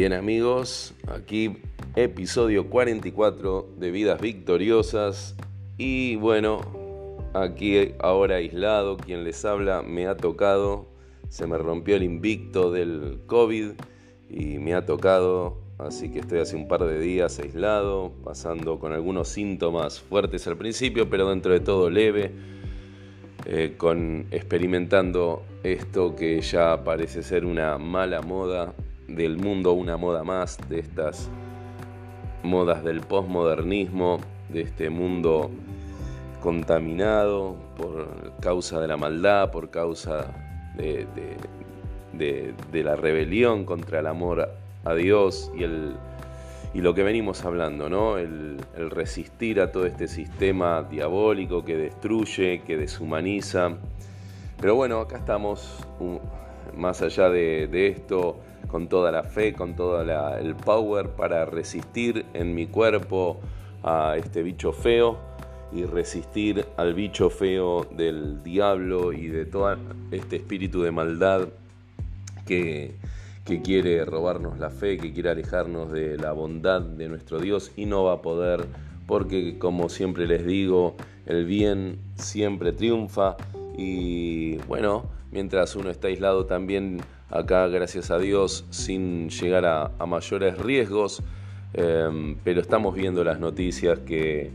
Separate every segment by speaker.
Speaker 1: Bien amigos, aquí episodio 44 de Vidas Victoriosas. Y bueno, aquí ahora aislado, quien les habla me ha tocado, se me rompió el invicto del COVID y me ha tocado, así que estoy hace un par de días aislado, pasando con algunos síntomas fuertes al principio, pero dentro de todo leve, eh, con experimentando esto que ya parece ser una mala moda del mundo, una moda más de estas modas del posmodernismo, de este mundo contaminado por causa de la maldad, por causa de, la rebelión contra el amor a Dios y, el, y lo que venimos hablando, ¿no? El resistir a todo este sistema diabólico que destruye, que deshumaniza. Pero bueno, acá estamos, más allá de esto, con toda la fe, con todo el power para resistir en mi cuerpo a este bicho feo y resistir al bicho feo del diablo y de todo este espíritu de maldad que, que quiere robarnos la fe, que quiere alejarnos de la bondad de nuestro Dios y no va a poder porque como siempre les digo, el bien siempre triunfa y bueno, mientras uno está aislado también acá, gracias a Dios, sin llegar a, mayores riesgos, em, pero estamos viendo las noticias que,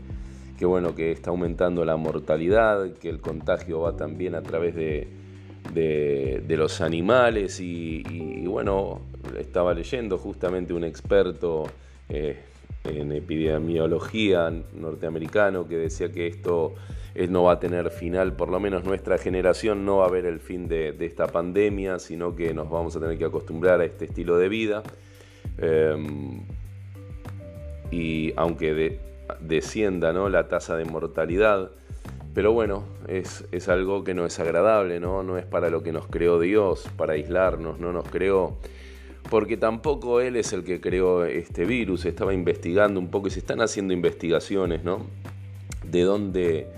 Speaker 1: bueno, que está aumentando la mortalidad, que el contagio va también a través de, los animales y, bueno, estaba leyendo justamente un experto eh, en epidemiología norteamericano que decía que esto no va a tener final, por lo menos nuestra generación no va a ver el fin de, esta pandemia, sino que nos vamos a tener que acostumbrar a este estilo de vida. Em, y aunque descienda la tasa de mortalidad, pero bueno, es, es, algo que no es agradable, ¿no? no es para lo que nos creó Dios, para aislarnos, no nos creó porque tampoco él es el que creó este virus, estaba investigando un poco y se están haciendo investigaciones, ¿no? De dónde,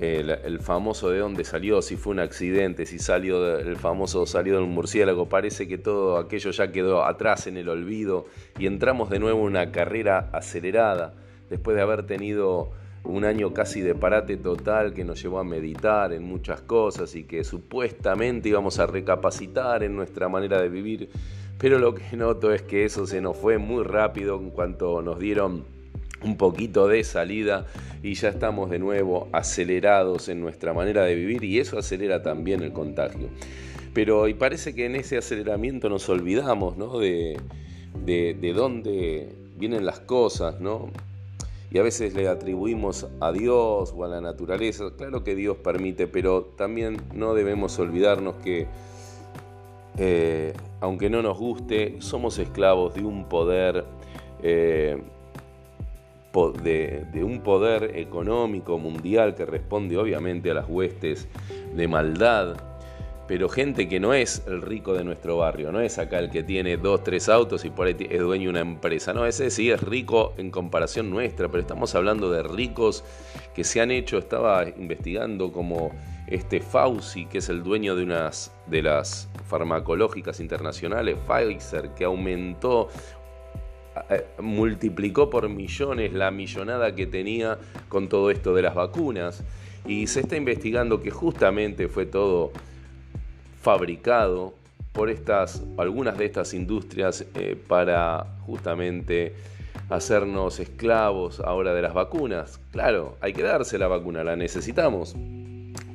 Speaker 1: el, famoso de dónde salió, si fue un accidente, si salió, el famoso salió de un murciélago, parece que todo aquello ya quedó atrás en el olvido y entramos de nuevo en una carrera acelerada, después de haber tenido un año casi de parate total que nos llevó a meditar en muchas cosas y que supuestamente íbamos a recapacitar en nuestra manera de vivir pero lo que noto es que eso se nos fue muy rápido en cuanto nos dieron un poquito de salida y ya estamos de nuevo acelerados en nuestra manera de vivir y eso acelera también el contagio. Pero y parece que en ese aceleramiento nos olvidamos ¿no? de, de, dónde vienen las cosas, ¿no? Y a veces le atribuimos a Dios o a la naturaleza. Claro que Dios permite, pero también no debemos olvidarnos que eh, aunque no nos guste, somos esclavos de un poder, eh, de, un poder económico mundial que responde obviamente a las huestes de maldad. Pero gente que no es el rico de nuestro barrio, no es acá el que tiene dos, tres autos y por ahí es dueño de una empresa. No, ese sí es rico en comparación nuestra, pero estamos hablando de ricos que se han hecho, estaba investigando como este Fauci, que es el dueño de unas de las farmacológicas internacionales, Pfizer, que aumentó eh, multiplicó por millones la millonada que tenía con todo esto de las vacunas y se está investigando que justamente fue todo fabricado por estas algunas de estas industrias eh, para justamente hacernos esclavos ahora de las vacunas. Claro, hay que darse la vacuna, la necesitamos.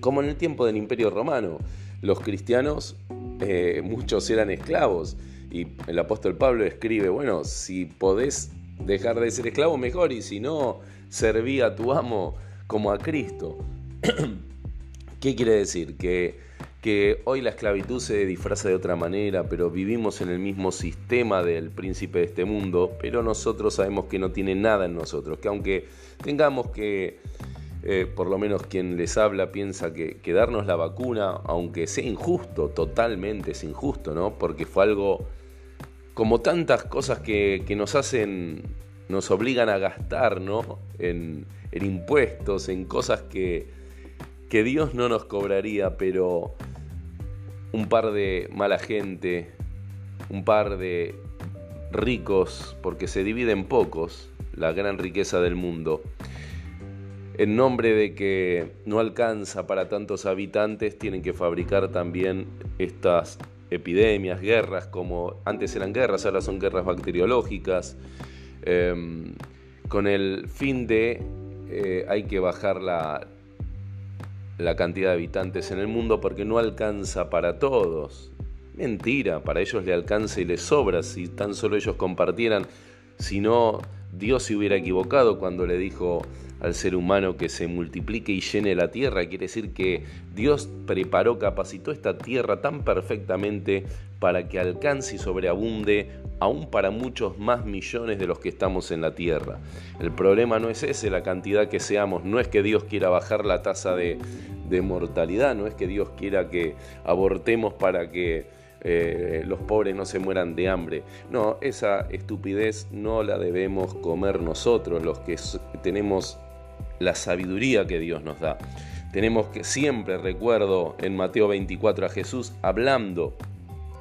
Speaker 1: Como en el tiempo del Imperio Romano, los cristianos, eh, muchos eran esclavos. Y el apóstol Pablo escribe, bueno, si podés dejar de ser esclavo, mejor, y si no, serví a tu amo como a Cristo. ¿Qué quiere decir? Que, que hoy la esclavitud se disfraza de otra manera, pero vivimos en el mismo sistema del príncipe de este mundo, pero nosotros sabemos que no tiene nada en nosotros, que aunque tengamos que eh, por lo menos quien les habla piensa que, darnos la vacuna, aunque sea injusto, totalmente es injusto, ¿no? Porque fue algo como tantas cosas que, nos hacen, nos obligan a gastar, ¿no? En, impuestos, en cosas que, que Dios no nos cobraría, pero un par de mala gente, un par de ricos porque se divide en pocos la gran riqueza del mundo. En nombre de que no alcanza para tantos habitantes, tienen que fabricar también estas epidemias, guerras, como antes eran guerras, ahora son guerras bacteriológicas, em, con el fin de eh, hay que bajar la, la cantidad de habitantes en el mundo porque no alcanza para todos. Mentira, para ellos le alcanza y les sobra si tan solo ellos compartieran. Si no, Dios se hubiera equivocado cuando le dijo al ser humano que se multiplique y llene la tierra. Quiere decir que Dios preparó, capacitó esta tierra tan perfectamente para que alcance y sobreabunde aún para muchos más millones de los que estamos en la tierra. El problema no es ese, la cantidad que seamos, no es que Dios quiera bajar la tasa de, de mortalidad, no es que Dios quiera que abortemos para que eh, los pobres no se mueran de hambre. No, esa estupidez no la debemos comer nosotros, los que tenemos la sabiduría que Dios nos da. Tenemos que siempre, recuerdo en Mateo 24 a Jesús hablando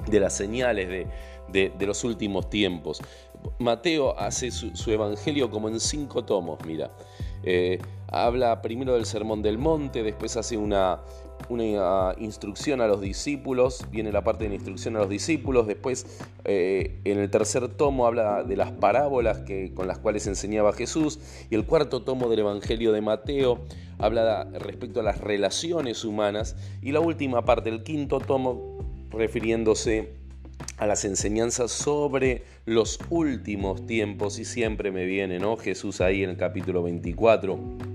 Speaker 1: de las señales de, los últimos tiempos. Mateo hace su, evangelio como en cinco tomos, mira. Eh, habla primero del Sermón del Monte, después hace una, una instrucción a los discípulos, viene la parte de la instrucción a los discípulos, después eh, en el tercer tomo habla de las parábolas que, con las cuales enseñaba Jesús, y el cuarto tomo del Evangelio de Mateo habla respecto a las relaciones humanas, y la última parte, el quinto tomo, refiriéndose a las enseñanzas sobre los últimos tiempos, y siempre me viene, ¿no? Jesús ahí en el capítulo 24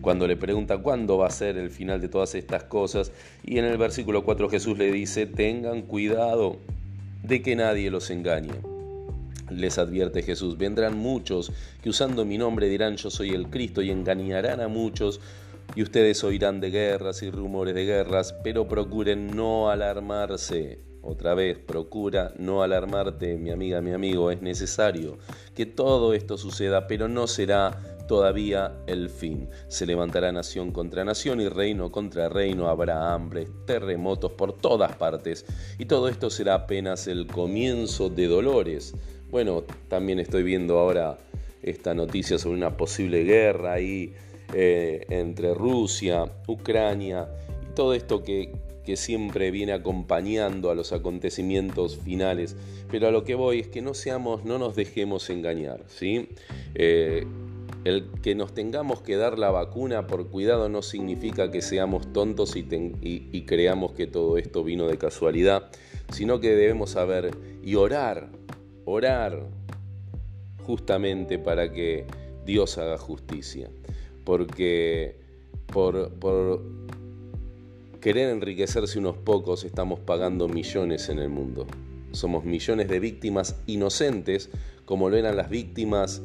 Speaker 1: cuando le pregunta cuándo va a ser el final de todas estas cosas. Y en el versículo 4 Jesús le dice, tengan cuidado de que nadie los engañe. Les advierte Jesús, vendrán muchos que usando mi nombre dirán yo soy el Cristo y engañarán a muchos y ustedes oirán de guerras y rumores de guerras, pero procuren no alarmarse. Otra vez, procura no alarmarte, mi amiga, mi amigo. Es necesario que todo esto suceda, pero no será todavía el fin. Se levantará nación contra nación y reino contra reino, habrá hambre, terremotos por todas partes, y todo esto será apenas el comienzo de dolores. Bueno, también estoy viendo ahora esta noticia sobre una posible guerra ahí eh, entre Rusia, Ucrania, y todo esto que, que siempre viene acompañando a los acontecimientos finales. Pero a lo que voy es que no seamos, no nos dejemos engañar, ¿sí? Eh, el que nos tengamos que dar la vacuna por cuidado no significa que seamos tontos y, creamos que todo esto vino de casualidad, sino que debemos saber y orar, orar justamente para que Dios haga justicia. Porque por, querer enriquecerse unos pocos estamos pagando millones en el mundo. Somos millones de víctimas inocentes, como lo eran las víctimas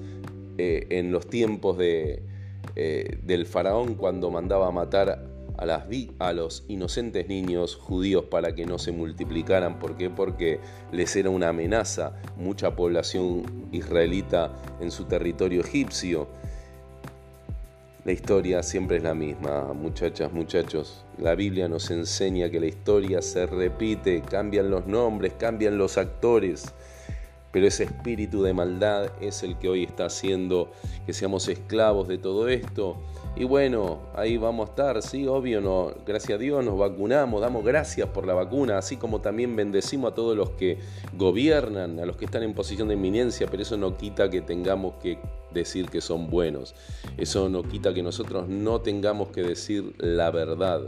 Speaker 1: eh, en los tiempos de, eh, del faraón cuando mandaba matar a, las, a los inocentes niños judíos para que no se multiplicaran. ¿Por qué? Porque les era una amenaza mucha población israelita en su territorio egipcio. La historia siempre es la misma, muchachas, muchachos. La Biblia nos enseña que la historia se repite, cambian los nombres, cambian los actores pero ese espíritu de maldad es el que hoy está haciendo que seamos esclavos de todo esto. Y bueno, ahí vamos a estar, sí, obvio, no, gracias a Dios nos vacunamos, damos gracias por la vacuna, así como también bendecimos a todos los que gobiernan, a los que están en posición de eminencia, pero eso no quita que tengamos que decir que son buenos, eso no quita que nosotros no tengamos que decir la verdad.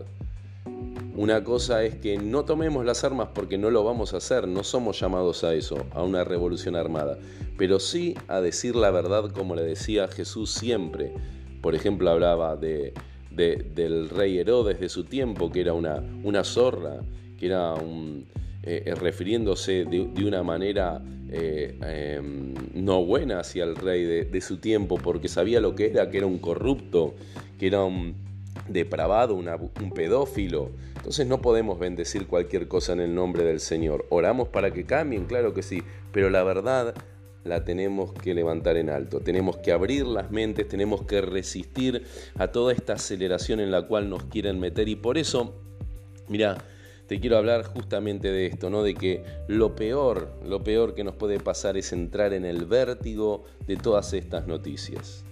Speaker 1: Una cosa es que no tomemos las armas porque no lo vamos a hacer, no somos llamados a eso, a una revolución armada, pero sí a decir la verdad como le decía Jesús siempre. Por ejemplo, hablaba de, del rey Herodes de su tiempo, que era una, una zorra, que era un, eh, eh, refiriéndose de, una manera eh, em, no buena hacia el rey de, de su tiempo, porque sabía lo que era, que era un corrupto, que era un depravado, un pedófilo. Entonces no podemos bendecir cualquier cosa en el nombre del Señor. Oramos para que cambien, claro que sí, pero la verdad la tenemos que levantar en alto. Tenemos que abrir las mentes, tenemos que resistir a toda esta aceleración en la cual nos quieren meter y por eso, mira, te quiero hablar justamente de esto, ¿no? De que lo peor, lo peor que nos puede pasar es entrar en el vértigo de todas estas noticias.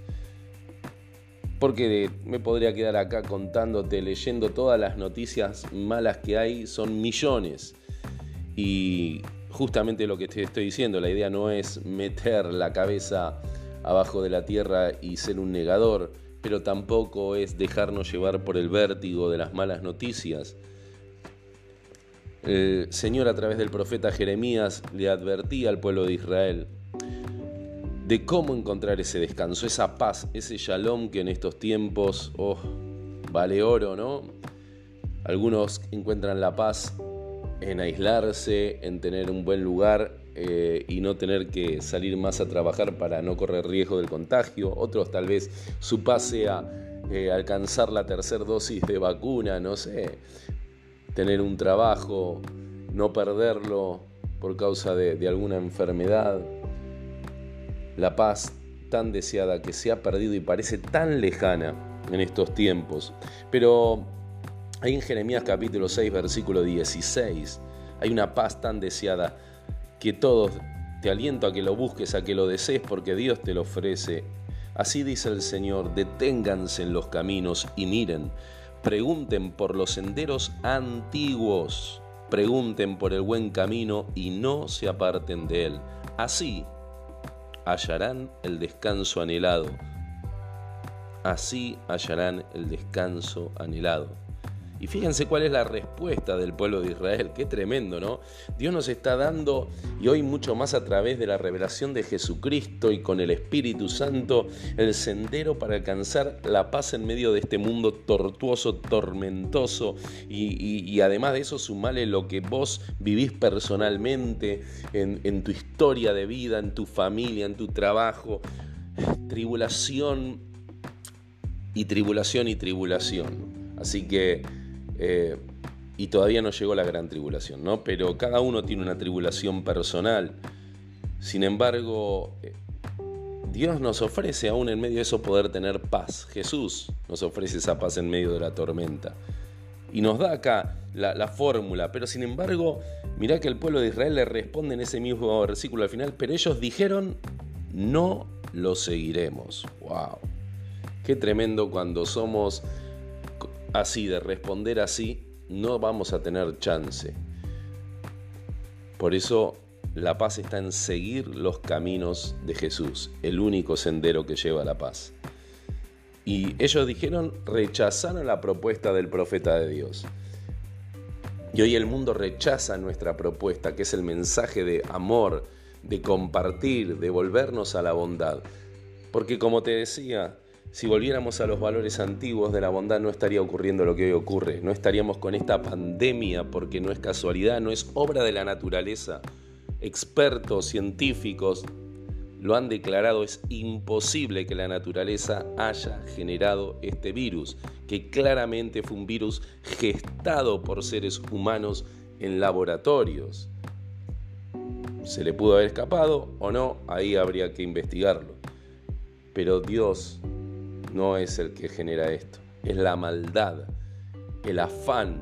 Speaker 1: Porque me podría quedar acá contándote, leyendo todas las noticias malas que hay, son millones. Y justamente lo que te estoy diciendo, la idea no es meter la cabeza abajo de la tierra y ser un negador, pero tampoco es dejarnos llevar por el vértigo de las malas noticias. El Señor a través del profeta Jeremías le advertía al pueblo de Israel de cómo encontrar ese descanso, esa paz, ese shalom que en estos tiempos oh, vale oro, ¿no? Algunos encuentran la paz en aislarse, en tener un buen lugar eh, y no tener que salir más a trabajar para no correr riesgo del contagio. Otros tal vez su paz sea eh, alcanzar la tercera dosis de vacuna, no sé, tener un trabajo, no perderlo por causa de alguna enfermedad la paz tan deseada que se ha perdido y parece tan lejana en estos tiempos. Pero ahí en Jeremías capítulo 6, versículo 16, hay una paz tan deseada que todos te aliento a que lo busques, a que lo desees, porque Dios te lo ofrece. Así dice el Señor, deténganse en los caminos y miren, pregunten por los senderos antiguos, pregunten por el buen camino y no se aparten de él. Así hallarán el descanso anhelado. Así hallarán el descanso anhelado. Y fíjense cuál es la respuesta del pueblo de Israel. Qué tremendo, ¿no? Dios nos está dando, y hoy mucho más a través de la revelación de Jesucristo y con el Espíritu Santo, el sendero para alcanzar la paz en medio de este mundo tortuoso, tormentoso. Y, además de eso, sumale lo que vos vivís personalmente, en, en tu historia de vida, en tu familia, en tu trabajo. Tribulación y tribulación y tribulación. Así que eh, y todavía no llegó la gran tribulación, ¿no? Pero cada uno tiene una tribulación personal. Sin embargo, eh, Dios nos ofrece aún en medio de eso poder tener paz. Jesús nos ofrece esa paz en medio de la tormenta. Y nos da acá la, la fórmula. Pero sin embargo, mirá que el pueblo de Israel le responde en ese mismo versículo al final. Pero ellos dijeron, no lo seguiremos. ¡Wow! Qué tremendo cuando somos así, de responder así, no vamos a tener chance. Por eso la paz está en seguir los caminos de Jesús, el único sendero que lleva a la paz. Y ellos dijeron, rechazaron la propuesta del profeta de Dios. Y hoy el mundo rechaza nuestra propuesta, que es el mensaje de amor, de compartir, de volvernos a la bondad. Porque como te decía, si volviéramos a los valores antiguos de la bondad no estaría ocurriendo lo que hoy ocurre, no estaríamos con esta pandemia porque no es casualidad, no es obra de la naturaleza. Expertos, científicos lo han declarado, es imposible que la naturaleza haya generado este virus, que claramente fue un virus gestado por seres humanos en laboratorios. ¿Se le pudo haber escapado o no? Ahí habría que investigarlo. Pero Dios no es el que genera esto, es la maldad, el afán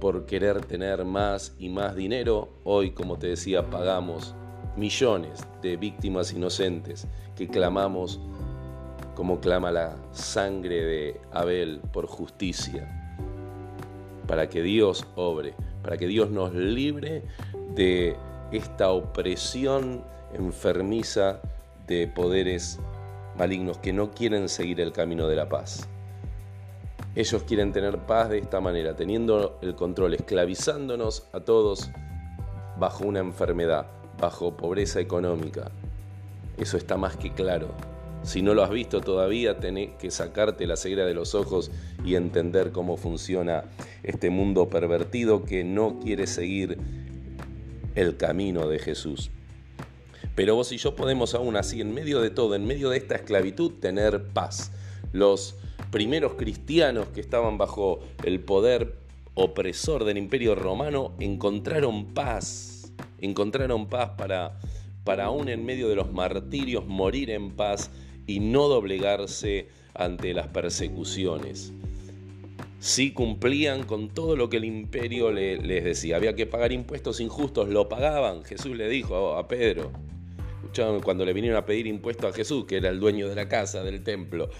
Speaker 1: por querer tener más y más dinero. Hoy, como te decía, pagamos millones de víctimas inocentes que clamamos como clama la sangre de Abel por justicia, para que Dios obre, para que Dios nos libre de esta opresión enfermiza de poderes malignos que no quieren seguir el camino de la paz. Ellos quieren tener paz de esta manera, teniendo el control, esclavizándonos a todos bajo una enfermedad, bajo pobreza económica. Eso está más que claro. Si no lo has visto todavía, tenés que sacarte la ceguera de los ojos y entender cómo funciona este mundo pervertido que no quiere seguir el camino de Jesús. Pero vos y yo podemos aún así, en medio de todo, en medio de esta esclavitud, tener paz. Los primeros cristianos que estaban bajo el poder opresor del imperio romano encontraron paz, encontraron paz para, para aún en medio de los martirios morir en paz y no doblegarse ante las persecuciones. si cumplían con todo lo que el imperio les decía. Había que pagar impuestos injustos, lo pagaban. Jesús le dijo a Pedro, cuando le vinieron a pedir impuestos a Jesús, que era el dueño de la casa, del templo.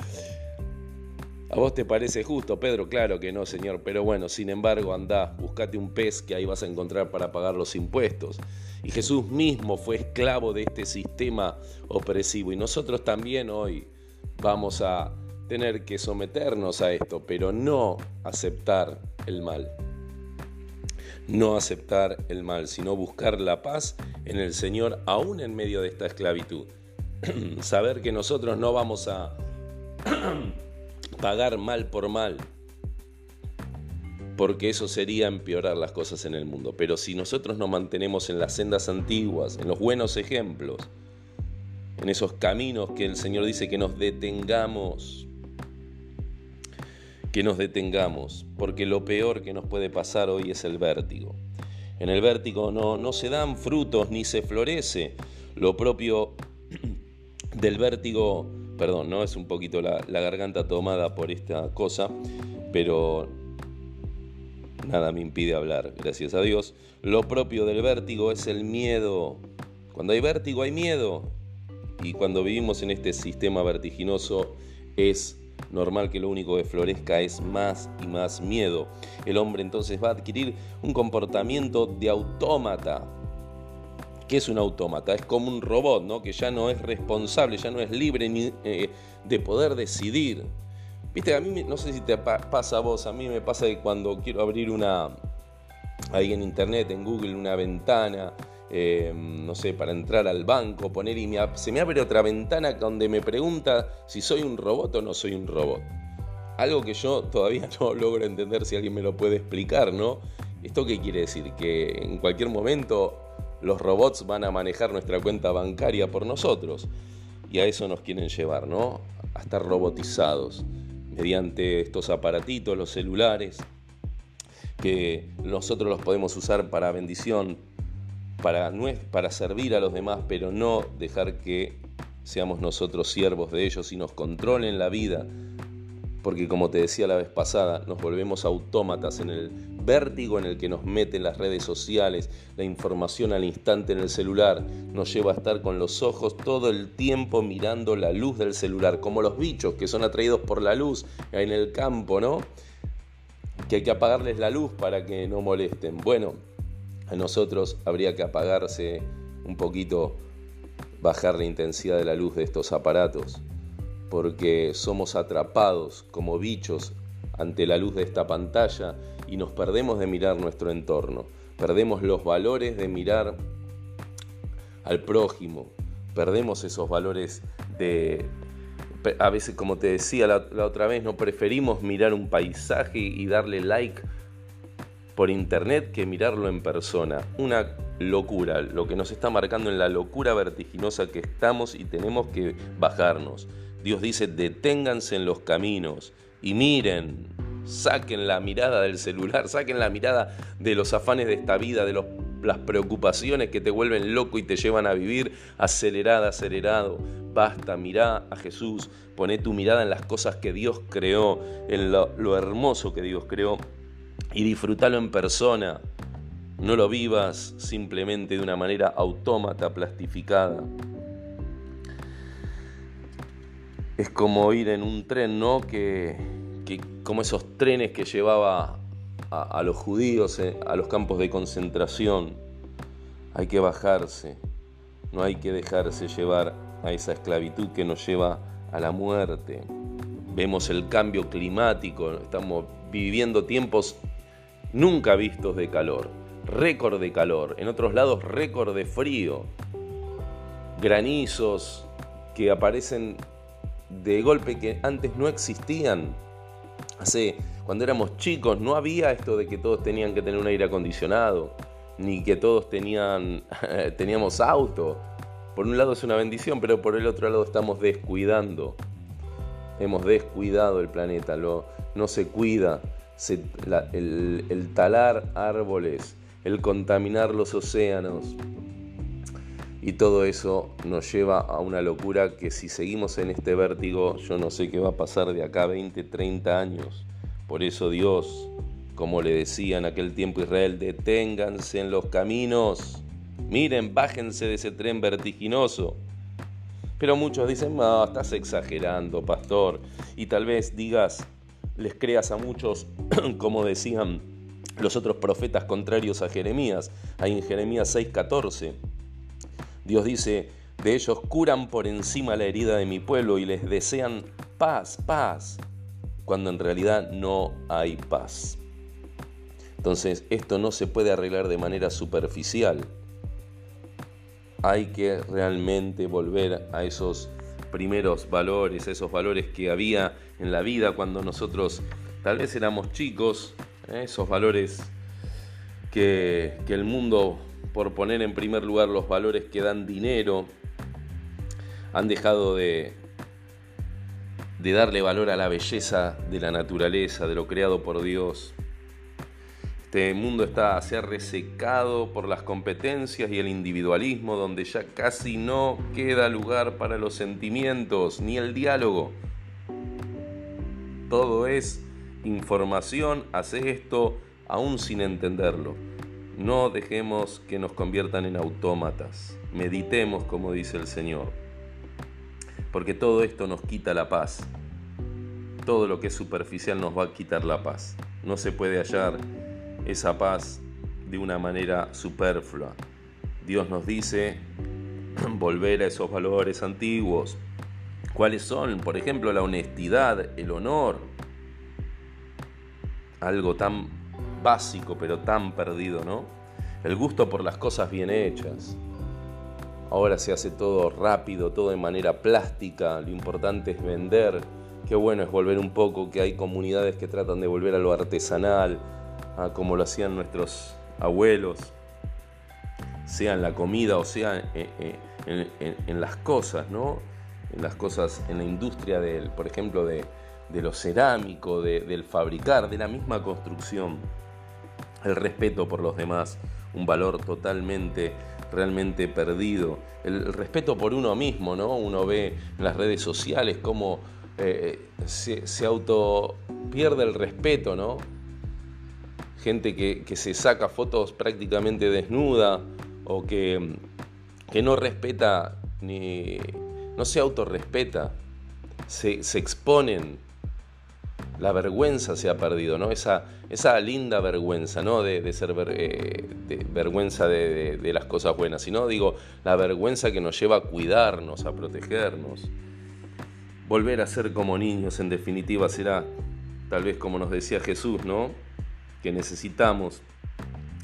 Speaker 1: ¿A vos te parece justo, Pedro? Claro que no, Señor, pero bueno, sin embargo, andá, buscate un pez que ahí vas a encontrar para pagar los impuestos. Y Jesús mismo fue esclavo de este sistema opresivo y nosotros también hoy vamos a tener que someternos a esto, pero no aceptar el mal. No aceptar el mal, sino buscar la paz en el Señor aún en medio de esta esclavitud. Saber que nosotros no vamos a pagar mal por mal, porque eso sería empeorar las cosas en el mundo. Pero si nosotros nos mantenemos en las sendas antiguas, en los buenos ejemplos, en esos caminos que el Señor dice que nos detengamos, que nos detengamos, porque lo peor que nos puede pasar hoy es el vértigo. En el vértigo no, no se dan frutos ni se florece. Lo propio del vértigo perdón, ¿no? Es un poquito la, garganta tomada por esta cosa, pero nada me impide hablar, gracias a Dios. Lo propio del vértigo es el miedo. Cuando hay vértigo hay miedo. Y cuando vivimos en este sistema vertiginoso es normal que lo único que florezca es más y más miedo. El hombre entonces va a adquirir un comportamiento de autómata, ¿Qué es un autómata? Es como un robot, ¿no? Que ya no es responsable, ya no es libre ni, eh, de poder decidir. Viste, a mí no sé si te pasa a vos, a mí me pasa que cuando quiero abrir una, ahí en internet, en Google, una ventana, eh, no sé, para entrar al banco, poner y se me abre otra ventana donde me pregunta si soy un robot o no soy un robot. Algo que yo todavía no logro entender si alguien me lo puede explicar, ¿no? ¿Esto qué quiere decir? Que en cualquier momento los robots van a manejar nuestra cuenta bancaria por nosotros. Y a eso nos quieren llevar, ¿no? A estar robotizados mediante estos aparatitos, los celulares, que nosotros los podemos usar para bendición, para, para servir a los demás, pero no dejar que seamos nosotros siervos de ellos y nos controlen la vida porque como te decía la vez pasada, nos volvemos autómatas en el vértigo en el que nos meten las redes sociales, la información al instante en el celular, nos lleva a estar con los ojos todo el tiempo mirando la luz del celular, como los bichos que son atraídos por la luz en el campo, ¿no? Que hay que apagarles la luz para que no molesten. Bueno, a nosotros habría que apagarse un poquito, bajar la intensidad de la luz de estos aparatos porque somos atrapados como bichos ante la luz de esta pantalla y nos perdemos de mirar nuestro entorno, perdemos los valores de mirar al prójimo, perdemos esos valores de... A veces, como te decía la, otra vez, no preferimos mirar un paisaje y darle like por internet que mirarlo en persona. Una locura, lo que nos está marcando en la locura vertiginosa que estamos y tenemos que bajarnos. Dios dice, deténganse en los caminos y miren, saquen la mirada del celular, saquen la mirada de los afanes de esta vida, de las preocupaciones que te vuelven loco y te llevan a vivir acelerada, acelerado. Basta, mirá a Jesús, poné tu mirada en las cosas que Dios creó, en lo, lo hermoso que Dios creó y disfrútalo en persona. No lo vivas simplemente de una manera autómata, plastificada. es como ir en un tren, ¿no? Que, como esos trenes que llevaba a, los judíos eh, a los campos de concentración. Hay que bajarse, no hay que dejarse llevar a esa esclavitud que nos lleva a la muerte. Vemos el cambio climático, estamos viviendo tiempos nunca vistos de calor, récord de calor, en otros lados récord de frío, granizos que aparecen de golpe que antes no existían. Hace, cuando éramos chicos, no había esto de que todos tenían que tener un aire acondicionado, ni que todos tenían, teníamos auto. Por un lado es una bendición, pero por el otro lado estamos descuidando. Hemos descuidado el planeta, no se cuida. El talar árboles, el contaminar los océanos, y todo eso nos lleva a una locura que si seguimos en este vértigo, yo no sé qué va a pasar de acá a 20, 30 años, Por eso Dios, como le decía en aquel tiempo Israel, deténganse en los caminos, miren, bájense de ese tren vertiginoso. Pero muchos dicen, no, estás exagerando, pastor. Y tal vez digas, les creas a muchos, como decían los otros profetas contrarios a Jeremías. Ahí en Jeremías 6:14, Dios dice, de ellos curan por encima la herida de mi pueblo y les desean paz, paz, cuando en realidad no hay paz. Entonces, esto no se puede arreglar de manera superficial hay que realmente volver a esos primeros valores, esos valores que había en la vida cuando nosotros tal vez éramos chicos, ¿eh? esos valores que, que el mundo, por poner en primer lugar los valores que dan dinero, han dejado de, de darle valor a la belleza de la naturaleza, de lo creado por Dios. Este mundo está, se ha resecado por las competencias y el individualismo, donde ya casi no queda lugar para los sentimientos ni el diálogo. Todo es información, hace esto aún sin entenderlo. No dejemos que nos conviertan en autómatas. Meditemos como dice el Señor. Porque todo esto nos quita la paz. Todo lo que es superficial nos va a quitar la paz. No se puede hallar esa paz de una manera superflua. Dios nos dice volver a esos valores antiguos. ¿Cuáles son? Por ejemplo, la honestidad, el honor. Algo tan básico pero tan perdido, ¿no? El gusto por las cosas bien hechas. Ahora se hace todo rápido, todo de manera plástica. Lo importante es vender. Qué bueno es volver un poco, que hay comunidades que tratan de volver a lo artesanal, como lo hacían nuestros abuelos, sea en la comida o sea en, las cosas, ¿no? En las cosas, en la industria, del, por ejemplo, de, lo cerámico, del fabricar, de la misma construcción. El respeto por los demás, un valor totalmente, realmente perdido. El, respeto por uno mismo, ¿no? Uno ve en las redes sociales cómo eh, se, se auto pierde el respeto, ¿no? Gente que, se saca fotos prácticamente desnuda o que, que no respeta ni no se autorrespeta, se, se exponen. La vergüenza se ha perdido, ¿no? Esa, esa linda vergüenza, ¿no? De, ser eh, vergüenza de, de, las cosas buenas, sino digo, la vergüenza que nos lleva a cuidarnos, a protegernos. Volver a ser como niños, en definitiva, será tal vez como nos decía Jesús, ¿no? Que necesitamos.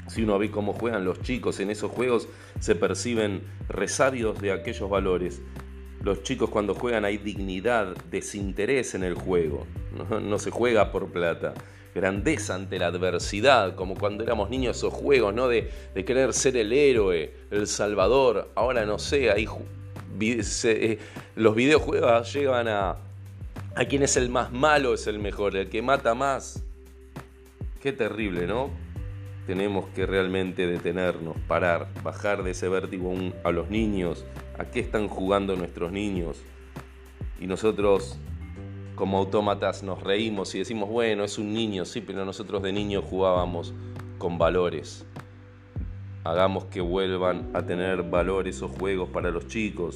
Speaker 1: Si uno ve cómo juegan los chicos en esos juegos, se perciben resabios de aquellos valores. Los chicos cuando juegan hay dignidad, desinterés en el juego. No, se juega por plata. Grandeza ante la adversidad, como cuando éramos niños esos juegos, ¿no? De, querer ser el héroe, el salvador. Ahora no sé, ahí eh, los videojuegos llegan a, a quien es el más malo es el mejor, el que mata más Qué terrible, ¿no? Tenemos que realmente detenernos, parar, bajar de ese vértigo a los niños. ¿A qué están jugando nuestros niños? Y nosotros como autómatas nos reímos y decimos, bueno, es un niño, sí, pero nosotros de niños jugábamos con valores. Hagamos que vuelvan a tener valores esos juegos para los chicos,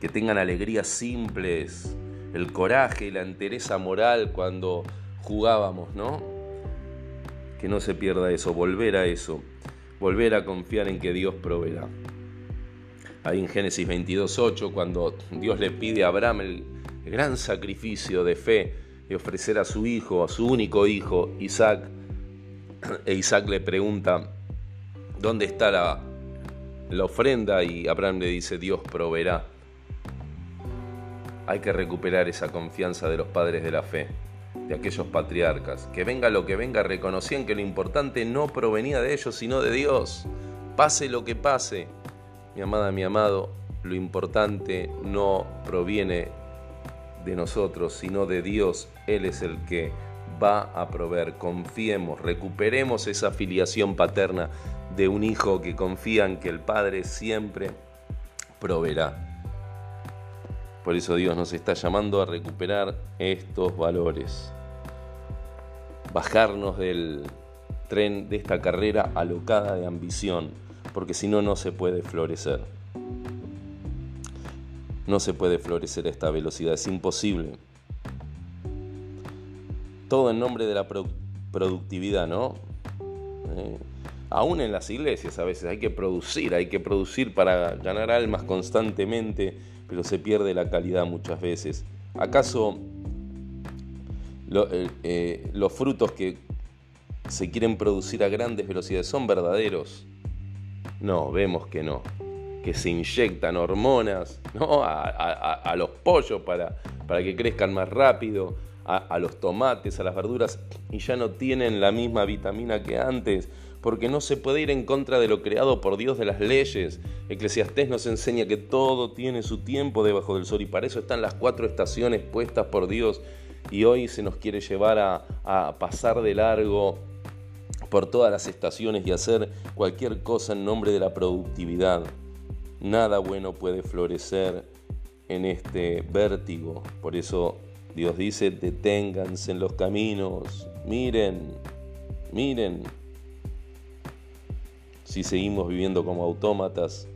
Speaker 1: que tengan alegrías simples, el coraje y la entereza moral cuando jugábamos, ¿no? Que no se pierda eso, volver a eso, volver a confiar en que Dios proveerá. Ahí en Génesis 22.8, cuando Dios le pide a Abraham el, gran sacrificio de fe de ofrecer a su hijo, a su único hijo, Isaac, e Isaac le pregunta, ¿dónde está la, la ofrenda? Y Abraham le dice, Dios proveerá. Hay que recuperar esa confianza de los padres de la fe de aquellos patriarcas. Que venga lo que venga, reconocían que lo importante no provenía de ellos, sino de Dios. Pase lo que pase, mi amada, mi amado, lo importante no proviene de nosotros, sino de Dios. Él es el que va a proveer. Confiemos, recuperemos esa filiación paterna de un hijo que confía en que el Padre siempre proveerá. Por eso Dios nos está llamando a recuperar estos valores. bajarnos del tren de esta carrera alocada de ambición, porque si no, no se puede florecer. No se puede florecer a esta velocidad, es imposible. Todo en nombre de la productividad, ¿no? Eh, aún en las iglesias a veces hay que producir, hay que producir para ganar almas constantemente, pero se pierde la calidad muchas veces. ¿Acaso eh, eh, los frutos que se quieren producir a grandes velocidades son verdaderos? No, vemos que no. Que se inyectan hormonas ¿no? a, los pollos para, para que crezcan más rápido, a, los tomates, a las verduras, y ya no tienen la misma vitamina que antes, porque no se puede ir en contra de lo creado por Dios de las leyes. Eclesiastés nos enseña que todo tiene su tiempo debajo del sol, y para eso están las cuatro estaciones puestas por Dios, y hoy se nos quiere llevar a, a pasar de largo por todas las estaciones y hacer cualquier cosa en nombre de la productividad. Nada bueno puede florecer en este vértigo. Por eso Dios dice, deténganse en los caminos, miren, miren. Si seguimos viviendo como autómatas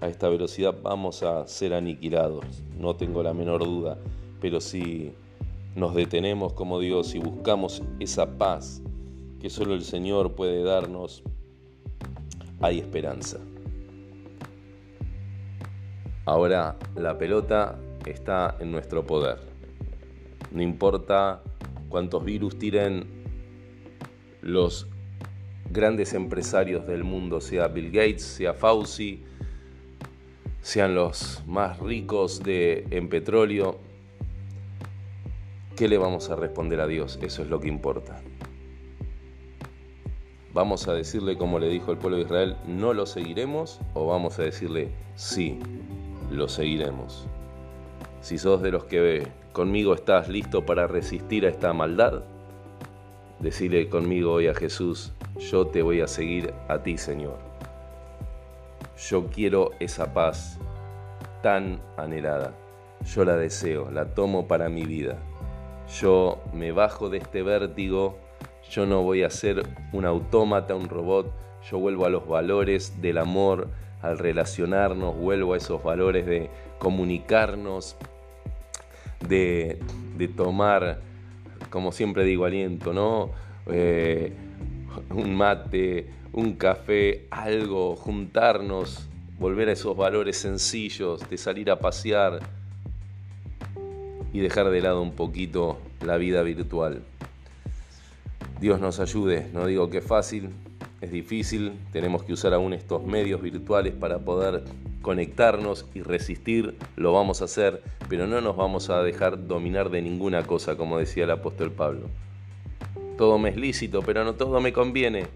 Speaker 1: a esta velocidad vamos a ser aniquilados, no tengo la menor duda, pero si nos detenemos como Dios y buscamos esa paz que solo el Señor puede darnos, hay esperanza. Ahora la pelota está en nuestro poder. No importa cuántos virus tiren los grandes empresarios del mundo, sea Bill Gates, sea Fauci, sean los más ricos de, en petróleo, ¿qué le vamos a responder a Dios? Eso es lo que importa. ¿Vamos a decirle como le dijo el pueblo de Israel, no lo seguiremos? ¿O vamos a decirle, sí, lo seguiremos? Si sos de los que conmigo estás listo para resistir a esta maldad, decile conmigo hoy a Jesús, yo te voy a seguir a ti, Señor. Yo quiero esa paz tan anhelada. Yo la deseo, la tomo para mi vida. Yo me bajo de este vértigo, yo no voy a ser un autómata, un robot, yo vuelvo a los valores del amor, al relacionarnos, vuelvo a esos valores de comunicarnos, de, tomar, como siempre digo, aliento, ¿no? Eh, un mate, un café, algo, juntarnos, volver a esos valores sencillos de salir a pasear y dejar de lado un poquito la vida virtual. Dios nos ayude, no digo que es fácil, es difícil, tenemos que usar aún estos medios virtuales para poder conectarnos y resistir, lo vamos a hacer, pero no nos vamos a dejar dominar de ninguna cosa, como decía el apóstol Pablo. Todo me es lícito, pero no todo me conviene.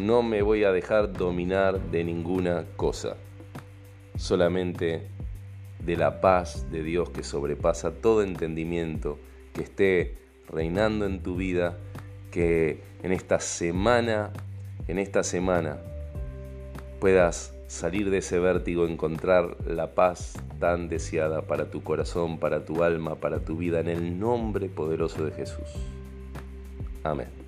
Speaker 1: No me voy a dejar dominar de ninguna cosa, solamente de la paz de Dios que sobrepasa todo entendimiento, que esté reinando en tu vida, que en esta semana, en esta semana puedas salir de ese vértigo, encontrar la paz tan deseada para tu corazón, para tu alma, para tu vida, en el nombre poderoso de Jesús. Amen.